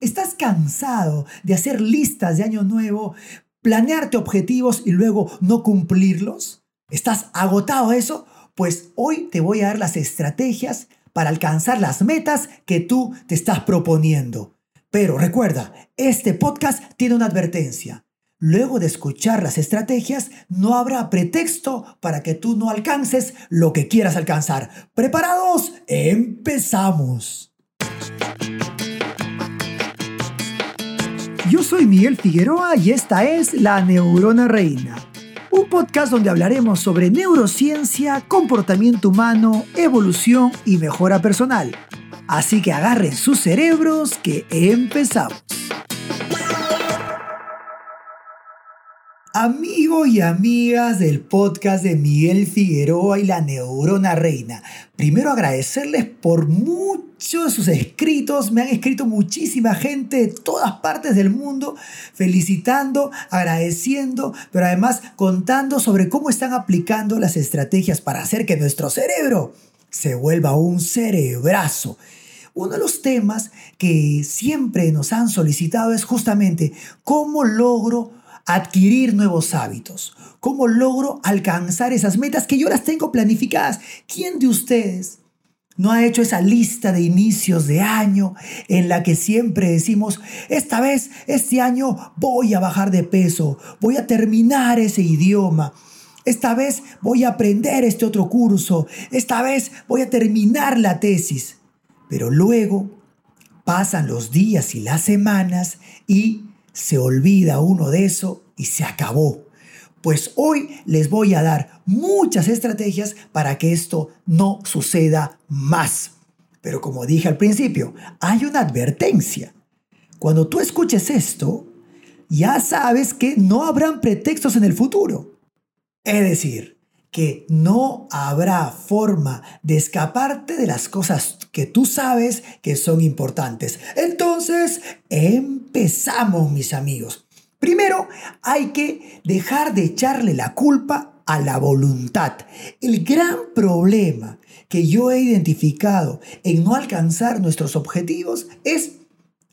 ¿Estás cansado de hacer listas de año nuevo, planearte objetivos y luego no cumplirlos? ¿Estás agotado de eso? Pues hoy te voy a dar las estrategias para alcanzar las metas que tú te estás proponiendo. Pero recuerda, este podcast tiene una advertencia. Luego de escuchar las estrategias, no habrá pretexto para que tú no alcances lo que quieras alcanzar. ¿Preparados? Empezamos. Yo soy Miguel Figueroa y esta es La Neurona Reina, un podcast donde hablaremos sobre neurociencia, comportamiento humano, evolución y mejora personal. Así que agarren sus cerebros que empezamos. Amigos y amigas del podcast de Miguel Figueroa y la Neurona Reina, primero agradecerles por muchos de sus escritos. Me han escrito muchísima gente de todas partes del mundo felicitando, agradeciendo, pero además contando sobre cómo están aplicando las estrategias para hacer que nuestro cerebro se vuelva un cerebrazo. Uno de los temas que siempre nos han solicitado es justamente cómo logro adquirir nuevos hábitos? ¿Cómo logro alcanzar esas metas que yo las tengo planificadas? ¿Quién de ustedes no ha hecho esa lista de inicios de año en la que siempre decimos, esta vez, este año voy a bajar de peso, voy a terminar ese idioma? Esta vez voy a aprender este otro curso, esta vez voy a terminar la tesis. Pero luego pasan los días y las semanas y se olvida uno de eso y se acabó. Pues hoy les voy a dar muchas estrategias para que esto no suceda más. Pero como dije al principio, hay una advertencia. Cuando tú escuches esto, ya sabes que no habrán pretextos en el futuro. Es decir, que no habrá forma de escaparte de las cosas que tú sabes que son importantes. Entonces, empezamos, mis amigos. Primero, hay que dejar de echarle la culpa a la voluntad. El gran problema que yo he identificado en no alcanzar nuestros objetivos es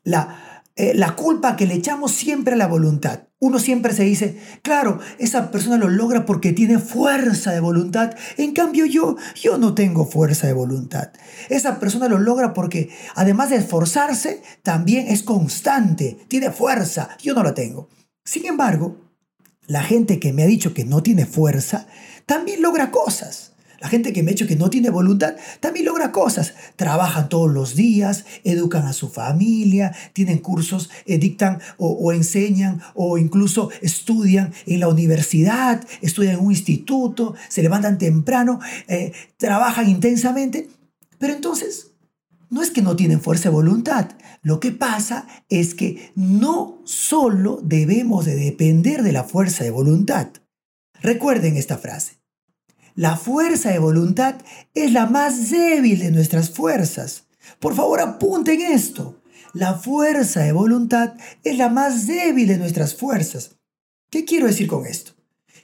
la eh, la culpa que le echamos siempre a la voluntad. Uno siempre se dice, claro, esa persona lo logra porque tiene fuerza de voluntad. En cambio yo, yo no tengo fuerza de voluntad. Esa persona lo logra porque además de esforzarse, también es constante, tiene fuerza. Yo no la tengo. Sin embargo, la gente que me ha dicho que no tiene fuerza, también logra cosas. La gente que me ha dicho que no tiene voluntad también logra cosas. Trabajan todos los días, educan a su familia, tienen cursos, eh, dictan o, enseñan o incluso estudian en la universidad, estudian en un instituto, se levantan temprano, eh, trabajan intensamente. Pero entonces, no es que no tienen fuerza de voluntad. Lo que pasa es que no solo debemos de depender de la fuerza de voluntad. Recuerden esta frase. La fuerza de voluntad es la más débil de nuestras fuerzas. Por favor, apunten esto. La fuerza de voluntad es la más débil de nuestras fuerzas. ¿Qué quiero decir con esto?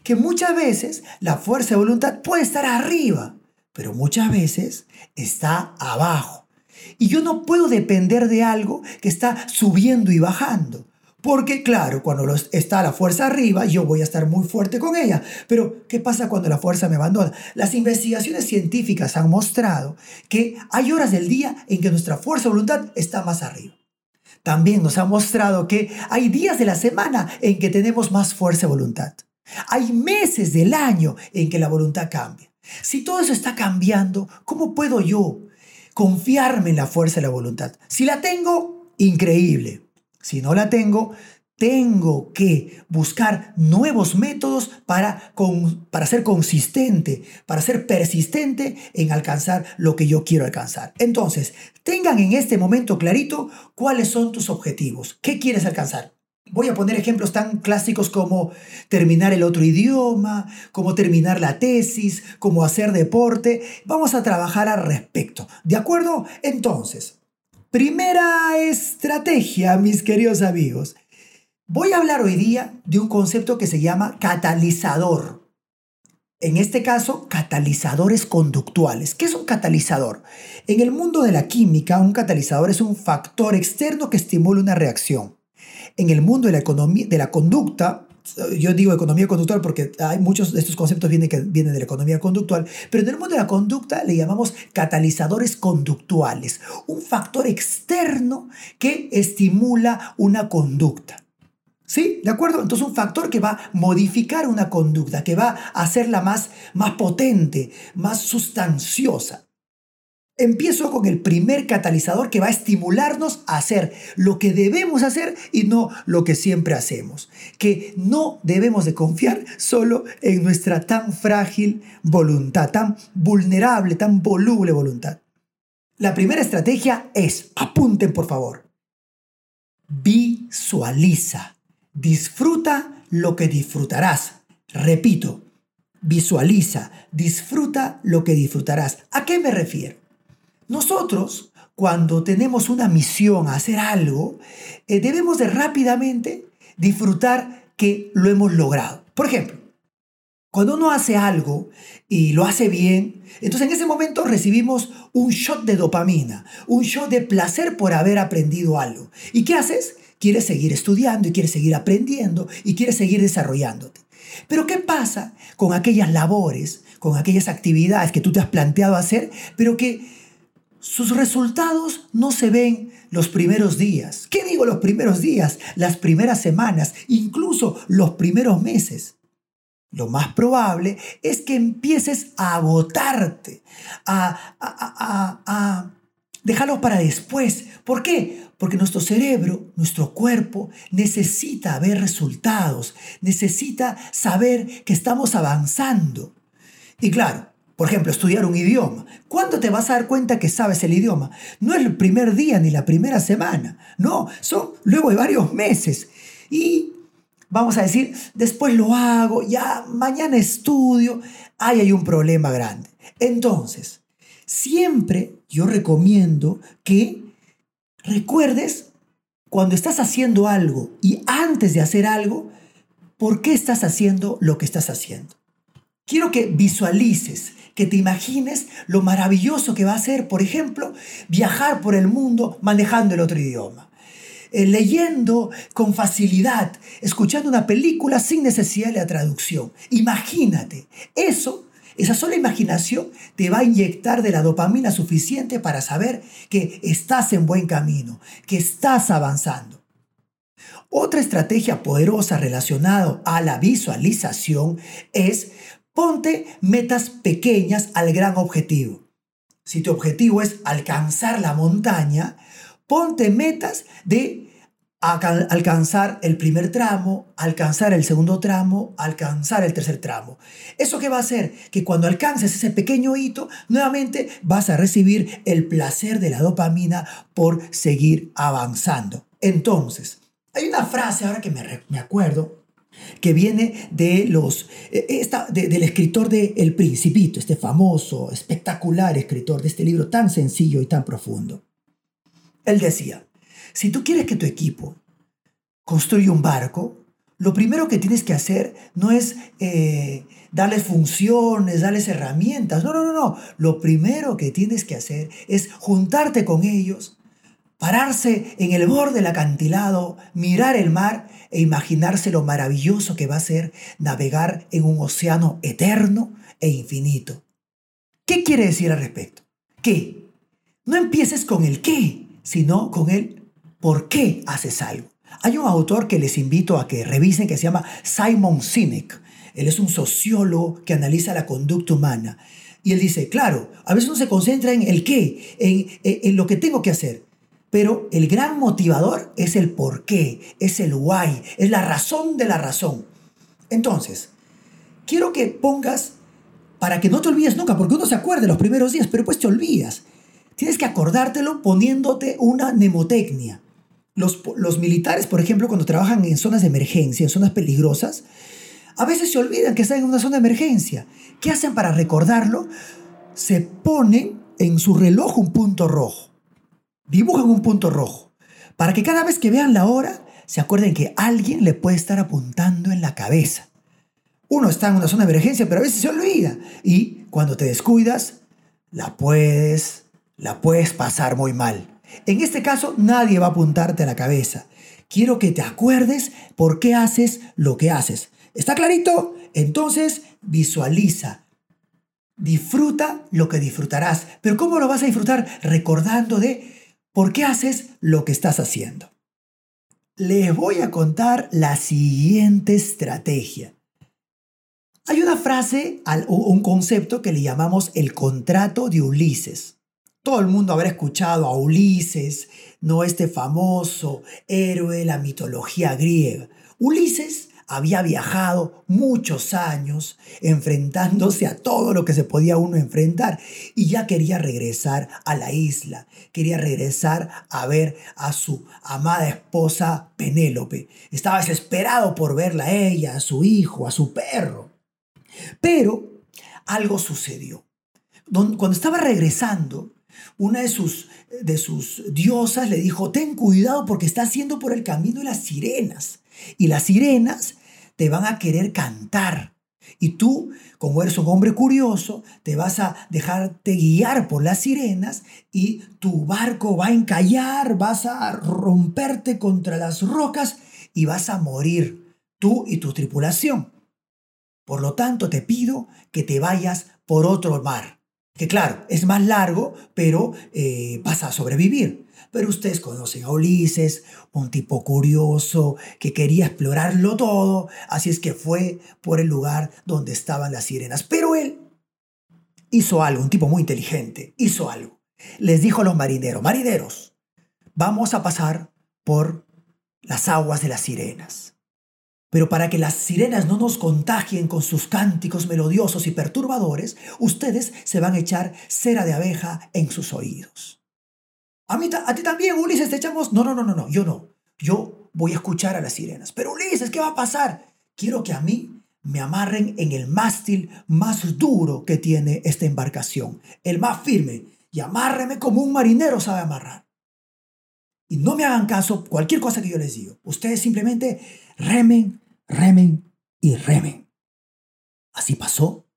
Que muchas veces la fuerza de voluntad puede estar arriba, pero muchas veces está abajo. Y yo no puedo depender de algo que está subiendo y bajando. Porque claro, cuando está la fuerza arriba, yo voy a estar muy fuerte con ella. Pero, ¿qué pasa cuando la fuerza me abandona? Las investigaciones científicas han mostrado que hay horas del día en que nuestra fuerza de voluntad está más arriba. También nos ha mostrado que hay días de la semana en que tenemos más fuerza de voluntad. Hay meses del año en que la voluntad cambia. Si todo eso está cambiando, ¿cómo puedo yo confiarme en la fuerza de la voluntad? Si la tengo, increíble. Si no la tengo, tengo que buscar nuevos métodos para, para ser consistente, para ser persistente en alcanzar lo que yo quiero alcanzar. Entonces, tengan en este momento clarito cuáles son tus objetivos, qué quieres alcanzar. Voy a poner ejemplos tan clásicos como terminar el otro idioma, como terminar la tesis, como hacer deporte. Vamos a trabajar al respecto. ¿De acuerdo? Entonces, Primera estrategia, mis queridos amigos. Voy a hablar hoy día de un concepto que se llama catalizador. En este caso, catalizadores conductuales. ¿Qué es un catalizador? En el mundo de la química, un catalizador es un factor externo que estimula una reacción. En el mundo de la, economía, de la conducta, yo digo economía conductual porque hay muchos de estos conceptos vienen, que vienen de la economía conductual, pero en el mundo de la conducta le llamamos catalizadores conductuales, un factor externo que estimula una conducta. ¿Sí? ¿De acuerdo? Entonces un factor que va a modificar una conducta, que va a hacerla más, más potente, más sustanciosa. Empiezo con el primer catalizador que va a estimularnos a hacer lo que debemos hacer y no lo que siempre hacemos. Que no debemos de confiar solo en nuestra tan frágil voluntad, tan vulnerable, tan voluble voluntad. La primera estrategia es, apunten por favor, visualiza, disfruta lo que disfrutarás. Repito, visualiza, disfruta lo que disfrutarás. ¿A qué me refiero? Nosotros, cuando tenemos una misión a hacer algo, eh, debemos de rápidamente disfrutar que lo hemos logrado. Por ejemplo, cuando uno hace algo y lo hace bien, entonces en ese momento recibimos un shot de dopamina, un shot de placer por haber aprendido algo. ¿Y qué haces? Quieres seguir estudiando y quieres seguir aprendiendo y quieres seguir desarrollándote. Pero ¿qué pasa con aquellas labores, con aquellas actividades que tú te has planteado hacer, pero que sus resultados no se ven los primeros días. ¿Qué digo los primeros días? Las primeras semanas, incluso los primeros meses. Lo más probable es que empieces a agotarte, a, a, a, dejarlo para después. ¿Por qué? Porque nuestro cerebro, nuestro cuerpo necesita ver resultados, necesita saber que estamos avanzando. Y claro, por ejemplo, estudiar un idioma. ¿Cuándo te vas a dar cuenta que sabes el idioma? No es el primer día ni la primera semana. No, son luego de varios meses. Y vamos a decir, después lo hago, ya mañana estudio. Ahí hay un problema grande. Entonces, siempre yo recomiendo que recuerdes cuando estás haciendo algo y antes de hacer algo, ¿por qué estás haciendo lo que estás haciendo? Quiero que visualices que te imagines lo maravilloso que va a ser, por ejemplo, viajar por el mundo manejando el otro idioma. Eh, leyendo con facilidad, escuchando una película sin necesidad de la traducción. Imagínate, eso, esa sola imaginación te va a inyectar de la dopamina suficiente para saber que estás en buen camino, que estás avanzando. Otra estrategia poderosa relacionada a la visualización es Ponte metas pequeñas al gran objetivo. Si tu objetivo es alcanzar la montaña, ponte metas de alcanzar el primer tramo, alcanzar el segundo tramo, alcanzar el tercer tramo. ¿Eso qué va a hacer? Que cuando alcances ese pequeño hito, nuevamente vas a recibir el placer de la dopamina por seguir avanzando. Entonces, hay una frase ahora que me, me acuerdo que viene de los, eh, esta, del escritor de El Principito, este famoso, espectacular escritor de este libro tan sencillo y tan profundo. Él decía, si tú quieres que tu equipo construya un barco, lo primero que tienes que hacer no es eh, darles funciones, darles herramientas, no, no, no, no. Lo primero que tienes que hacer es juntarte con ellos, pararse en el borde del acantilado, mirar el mar e imaginarse lo maravilloso que va a ser navegar en un océano eterno e infinito. ¿Qué quiere decir al respecto? Que no empieces con el qué, sino con el por qué haces algo. Hay un autor que les invito a que revisen que se llama Simon Sinek. Él es un sociólogo que analiza la conducta humana. Y él dice, claro, a veces uno se concentra en el qué, en, en lo que tengo que hacer. Pero el gran motivador es el por qué, es el why, es la razón de la razón. Entonces, quiero que pongas, para que no te olvides nunca, porque uno se acuerda los primeros días, pero pues te olvidas. Tienes que acordártelo poniéndote una mnemotecnia. Los, los militares, por ejemplo, cuando trabajan en zonas de emergencia, en zonas peligrosas, a veces se olvidan que están en una zona de emergencia. ¿Qué hacen para recordarlo? Se ponen en su reloj un punto rojo dibujan un punto rojo para que cada vez que vean la hora se acuerden que alguien le puede estar apuntando en la cabeza. Uno está en una zona de emergencia, pero a veces se olvida. Y cuando te descuidas, la puedes, la puedes pasar muy mal. En este caso, nadie va a apuntarte a la cabeza. Quiero que te acuerdes por qué haces lo que haces. ¿Está clarito? Entonces, visualiza. Disfruta lo que disfrutarás. Pero ¿cómo lo vas a disfrutar? Recordando de por qué haces lo que estás haciendo. Les voy a contar la siguiente estrategia. Hay una frase o un concepto que le llamamos el contrato de Ulises. Todo el mundo habrá escuchado a Ulises, no este famoso héroe de la mitología griega. Ulises había viajado muchos años enfrentándose a todo lo que se podía uno enfrentar y ya quería regresar a la isla, quería regresar a ver a su amada esposa Penélope. Estaba desesperado por verla a ella, a su hijo, a su perro. Pero algo sucedió. Cuando estaba regresando, una de sus, de sus diosas le dijo, ten cuidado porque estás yendo por el camino de las sirenas. Y las sirenas te van a querer cantar. Y tú, como eres un hombre curioso, te vas a dejarte guiar por las sirenas y tu barco va a encallar, vas a romperte contra las rocas y vas a morir, tú y tu tripulación. Por lo tanto, te pido que te vayas por otro mar, que claro, es más largo, pero eh, vas a sobrevivir. Pero ustedes conocen a Ulises, un tipo curioso que quería explorarlo todo, así es que fue por el lugar donde estaban las sirenas. Pero él hizo algo, un tipo muy inteligente, hizo algo. Les dijo a los marineros, marineros, vamos a pasar por las aguas de las sirenas. Pero para que las sirenas no nos contagien con sus cánticos melodiosos y perturbadores, ustedes se van a echar cera de abeja en sus oídos. A, mí, a ti también, Ulises, te echamos. No, no, no, no, no, yo no. Yo voy a escuchar a las sirenas. Pero Ulises, ¿qué va a pasar? Quiero que a mí me amarren en el mástil más duro que tiene esta embarcación, el más firme, y amárreme como un marinero sabe amarrar. Y no me hagan caso cualquier cosa que yo les digo. Ustedes simplemente remen, remen y remen. Así pasó.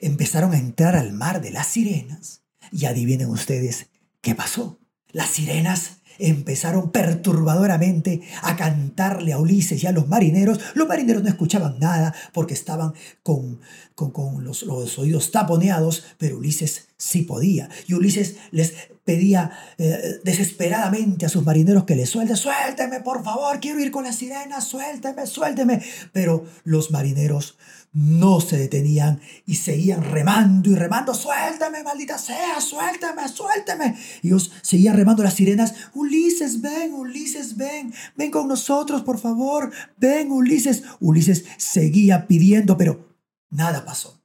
Empezaron a entrar al mar de las sirenas y adivinen ustedes qué pasó. Las sirenas empezaron perturbadoramente a cantarle a Ulises y a los marineros. Los marineros no escuchaban nada porque estaban con, con, los, oídos taponeados, pero Ulises sí podía. Y Ulises les pedía eh, desesperadamente a sus marineros que le suelten, suélteme por favor, quiero ir con las sirenas, suélteme, suélteme. Pero los marineros no se detenían y seguían remando y remando, suélteme, maldita sea, suélteme, suélteme. Y ellos seguían remando las sirenas, Ulises, ven, Ulises, ven, ven con nosotros, por favor, ven, Ulises. Ulises seguía pidiendo, pero nada pasó.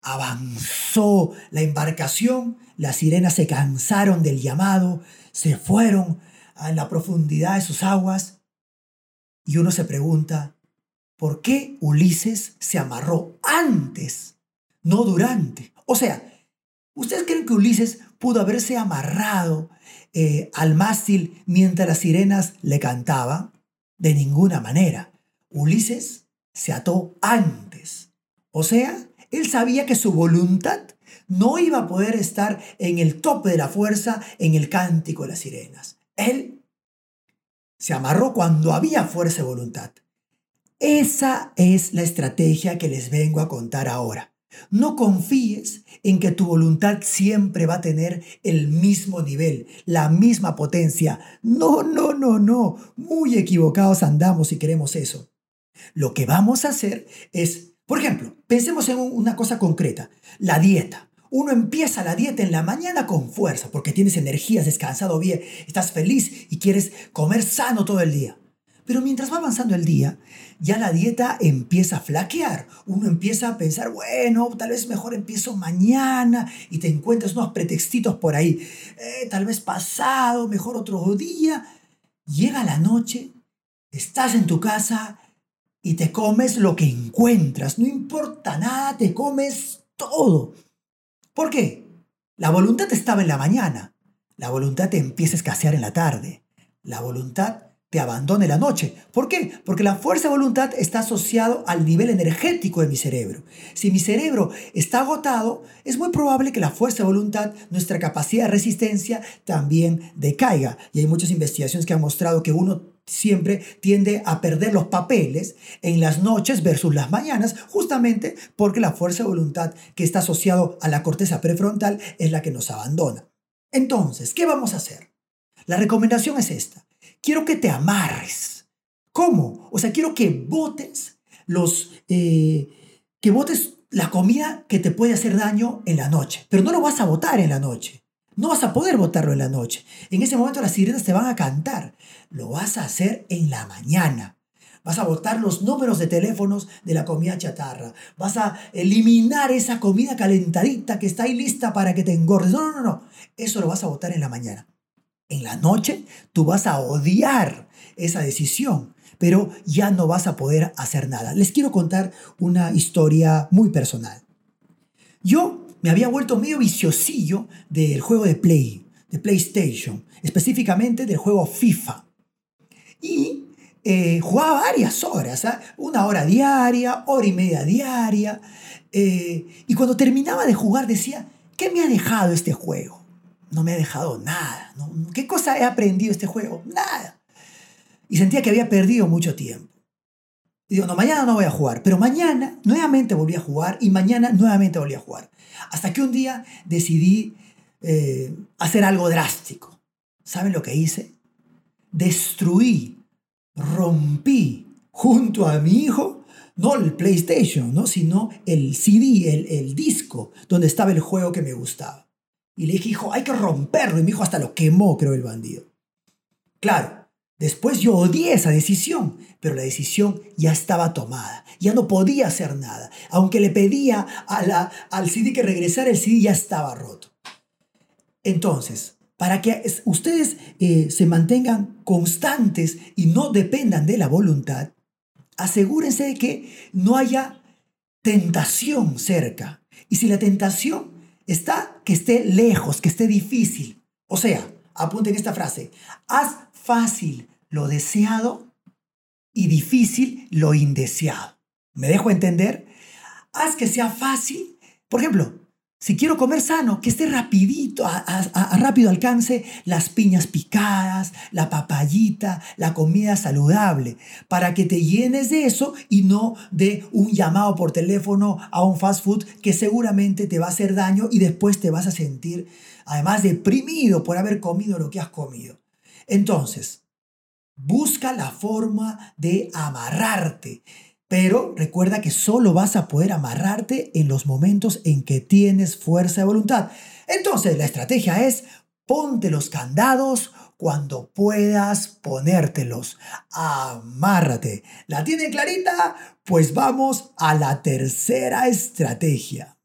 Avanzó la embarcación, las sirenas se cansaron del llamado, se fueron a la profundidad de sus aguas y uno se pregunta, ¿por qué Ulises se amarró antes, no durante? O sea, ¿ustedes creen que Ulises pudo haberse amarrado eh, al mástil mientras las sirenas le cantaban? De ninguna manera. Ulises se ató antes. O sea, él sabía que su voluntad no iba a poder estar en el tope de la fuerza en el cántico de las sirenas. Él se amarró cuando había fuerza y voluntad. Esa es la estrategia que les vengo a contar ahora. No confíes en que tu voluntad siempre va a tener el mismo nivel, la misma potencia. No, no, no, no. Muy equivocados andamos si queremos eso. Lo que vamos a hacer es, por ejemplo, pensemos en una cosa concreta, la dieta. Uno empieza la dieta en la mañana con fuerza porque tienes energías, descansado bien, estás feliz y quieres comer sano todo el día. Pero mientras va avanzando el día, ya la dieta empieza a flaquear. Uno empieza a pensar, bueno, tal vez mejor empiezo mañana y te encuentras unos pretextitos por ahí. Eh, tal vez pasado, mejor otro día. Llega la noche, estás en tu casa y te comes lo que encuentras. No importa nada, te comes todo. ¿Por qué? La voluntad estaba en la mañana. La voluntad te empieza a escasear en la tarde. La voluntad te abandone la noche. ¿Por qué? Porque la fuerza de voluntad está asociado al nivel energético de mi cerebro. Si mi cerebro está agotado, es muy probable que la fuerza de voluntad, nuestra capacidad de resistencia, también decaiga. Y hay muchas investigaciones que han mostrado que uno siempre tiende a perder los papeles en las noches versus las mañanas, justamente porque la fuerza de voluntad que está asociado a la corteza prefrontal es la que nos abandona. Entonces, ¿qué vamos a hacer? La recomendación es esta quiero que te amarres. ¿Cómo? O sea, quiero que botes los... Eh, que botes la comida que te puede hacer daño en la noche. Pero no lo vas a botar en la noche. No vas a poder botarlo en la noche. En ese momento las sirenas te van a cantar. Lo vas a hacer en la mañana. Vas a botar los números de teléfonos de la comida chatarra. Vas a eliminar esa comida calentadita que está ahí lista para que te engordes. No, no, no. Eso lo vas a botar en la mañana en la noche tú vas a odiar esa decisión, pero ya no vas a poder hacer nada. Les quiero contar una historia muy personal. Yo me había vuelto medio viciosillo del juego de Play, de PlayStation, específicamente del juego FIFA. Y eh, jugaba varias horas, ¿ah? una hora diaria, hora y media diaria. Eh, y cuando terminaba de jugar decía, ¿qué me ha dejado este juego? No me ha dejado nada. ¿Qué cosa he aprendido este juego? Nada. Y sentía que había perdido mucho tiempo. Y digo, no, mañana no voy a jugar. Pero mañana nuevamente volví a jugar y mañana nuevamente volví a jugar. Hasta que un día decidí eh, hacer algo drástico. ¿Saben lo que hice? Destruí, rompí junto a mi hijo, no el PlayStation, ¿no? sino el CD, el, el disco donde estaba el juego que me gustaba. Y le dije, hijo, hay que romperlo. Y mi hijo hasta lo quemó, creo, el bandido. Claro, después yo odié esa decisión, pero la decisión ya estaba tomada. Ya no podía hacer nada. Aunque le pedía a la, al CD que regresara, el CD ya estaba roto. Entonces, para que ustedes eh, se mantengan constantes y no dependan de la voluntad, asegúrense de que no haya tentación cerca. Y si la tentación está que esté lejos, que esté difícil. O sea, apunten esta frase, haz fácil lo deseado y difícil lo indeseado. ¿Me dejo entender? Haz que sea fácil. Por ejemplo, si quiero comer sano, que esté rapidito, a, rápido alcance las piñas picadas, la papayita, la comida saludable, para que te llenes de eso y no de un llamado por teléfono a un fast food que seguramente te va a hacer daño y después te vas a sentir además deprimido por haber comido lo que has comido. Entonces, busca la forma de amarrarte pero recuerda que solo vas a poder amarrarte en los momentos en que tienes fuerza de voluntad. Entonces la estrategia es ponte los candados cuando puedas ponértelos. Amárrate. ¿La tiene clarita? Pues vamos a la tercera estrategia.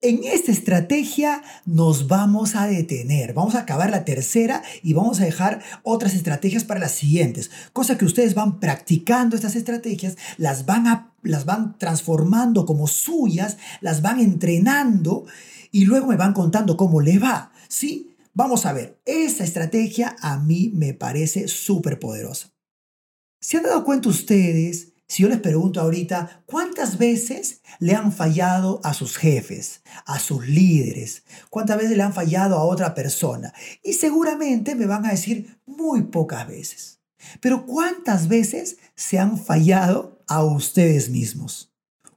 En esta estrategia nos vamos a detener, vamos a acabar la tercera y vamos a dejar otras estrategias para las siguientes. Cosa que ustedes van practicando estas estrategias, las van, las van transformando como suyas, las van entrenando y luego me van contando cómo le va. ¿Sí? Vamos a ver, esa estrategia a mí me parece súper poderosa. ¿Se han dado cuenta ustedes si yo les pregunto ahorita, ¿cuántas veces le han fallado a sus jefes, a sus líderes? ¿Cuántas veces le han fallado a otra persona? Y seguramente me van a decir muy pocas veces. Pero ¿cuántas veces se han fallado a ustedes mismos?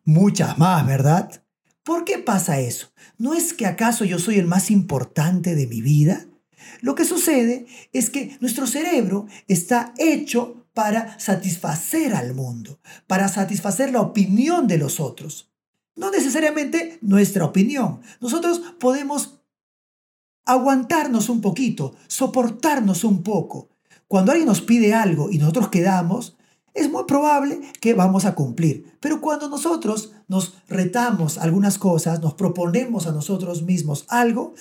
Muchas más, ¿verdad? ¿Por qué pasa eso? ¿No es que acaso yo soy el más importante de mi vida? Lo que sucede es que nuestro cerebro está hecho para satisfacer al mundo, para satisfacer la opinión de los otros. No necesariamente nuestra opinión. Nosotros podemos aguantarnos un poquito, soportarnos un poco. Cuando alguien nos pide algo y nosotros quedamos, es muy probable que vamos a cumplir. Pero cuando nosotros nos retamos algunas cosas, nos proponemos a nosotros mismos algo,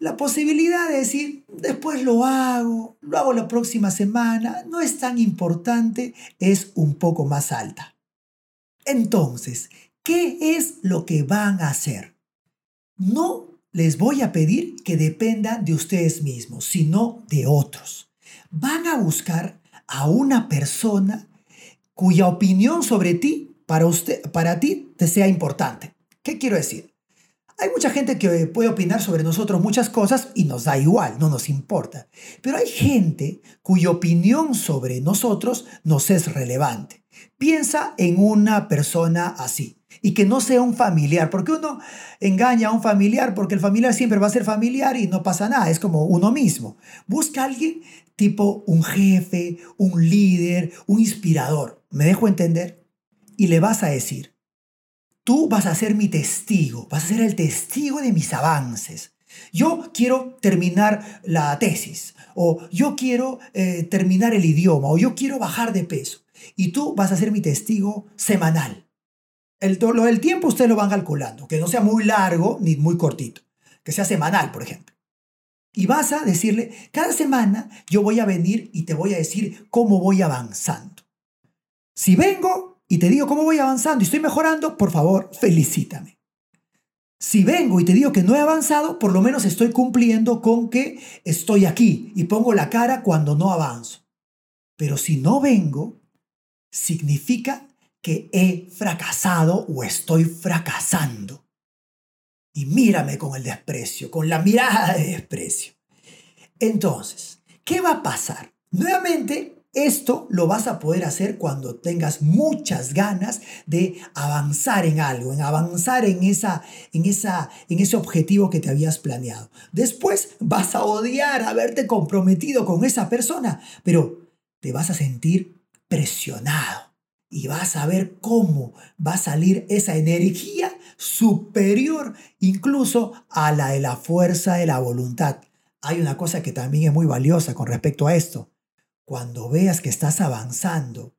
la posibilidad de decir, después lo hago, lo hago la próxima semana, no es tan importante, es un poco más alta. Entonces, ¿qué es lo que van a hacer? No les voy a pedir que dependan de ustedes mismos, sino de otros. van a buscar a una persona cuya opinión sobre ti, para, usted, para ti, te sea importante. ¿Qué quiero decir? Hay mucha gente que puede opinar sobre nosotros muchas cosas y nos da igual, no nos importa. Pero hay gente cuya opinión sobre nosotros nos es relevante. Piensa en una persona así y que no sea un familiar, porque uno engaña a un familiar porque el familiar siempre va a ser familiar y no pasa nada, es como uno mismo. Busca a alguien tipo un jefe, un líder, un inspirador. ¿Me dejo entender? Y le vas a decir, tú vas a ser mi testigo, vas a ser el testigo de mis avances. Yo quiero terminar la tesis, o yo quiero eh, terminar el idioma, o yo quiero bajar de peso. Y tú vas a ser mi testigo semanal. El, lo del tiempo ustedes lo van calculando, que no sea muy largo ni muy cortito, que sea semanal, por ejemplo. Y vas a decirle, cada semana yo voy a venir y te voy a decir cómo voy avanzando. Si vengo y te digo cómo voy avanzando y estoy mejorando, por favor, felicítame. Si vengo y te digo que no he avanzado, por lo menos estoy cumpliendo con que estoy aquí y pongo la cara cuando no avanzo. Pero si no vengo, significa que he fracasado o estoy fracasando y mírame con el desprecio, con la mirada de desprecio. Entonces, ¿qué va a pasar? Nuevamente, esto lo vas a poder hacer cuando tengas muchas ganas de avanzar en algo, en avanzar en, esa, en, esa, en ese objetivo que te habías planeado. Después vas a odiar haberte comprometido con esa persona, pero te vas a sentir presionado y vas a ver cómo va a salir esa energía superior incluso a la de la fuerza de la voluntad. Hay una cosa que también es muy valiosa con respecto a esto. Cuando veas que estás avanzando,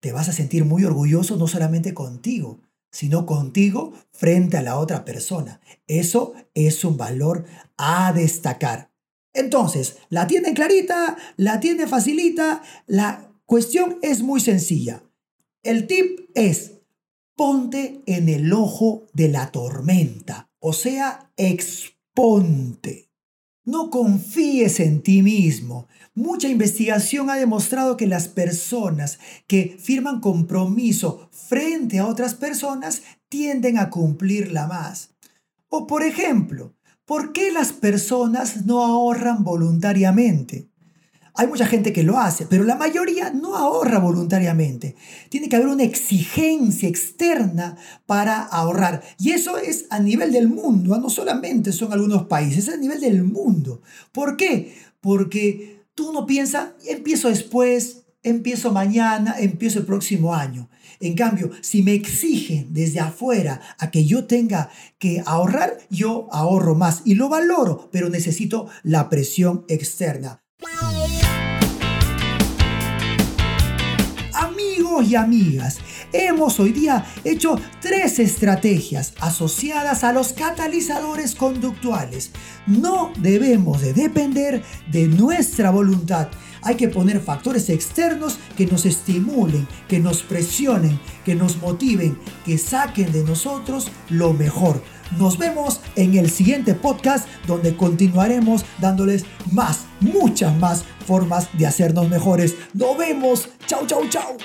te vas a sentir muy orgulloso no solamente contigo, sino contigo frente a la otra persona. Eso es un valor a destacar. Entonces, ¿la tiene clarita? ¿La tiene facilita? La cuestión es muy sencilla. El tip es, ponte en el ojo de la tormenta, o sea, exponte. No confíes en ti mismo. Mucha investigación ha demostrado que las personas que firman compromiso frente a otras personas tienden a cumplirla más. O por ejemplo, ¿por qué las personas no ahorran voluntariamente? Hay mucha gente que lo hace, pero la mayoría no ahorra voluntariamente. Tiene que haber una exigencia externa para ahorrar. Y eso es a nivel del mundo, ¿ah? no solamente son algunos países, es a nivel del mundo. ¿Por qué? Porque tú no piensas, empiezo después, empiezo mañana, empiezo el próximo año. En cambio, si me exigen desde afuera a que yo tenga que ahorrar, yo ahorro más y lo valoro, pero necesito la presión externa. Amigos y amigas, hemos hoy día hecho tres estrategias asociadas a los catalizadores conductuales. No debemos de depender de nuestra voluntad. Hay que poner factores externos que nos estimulen, que nos presionen, que nos motiven, que saquen de nosotros lo mejor. Nos vemos en el siguiente podcast donde continuaremos dándoles más, muchas más formas de hacernos mejores. Nos vemos. Chau, chau, chau.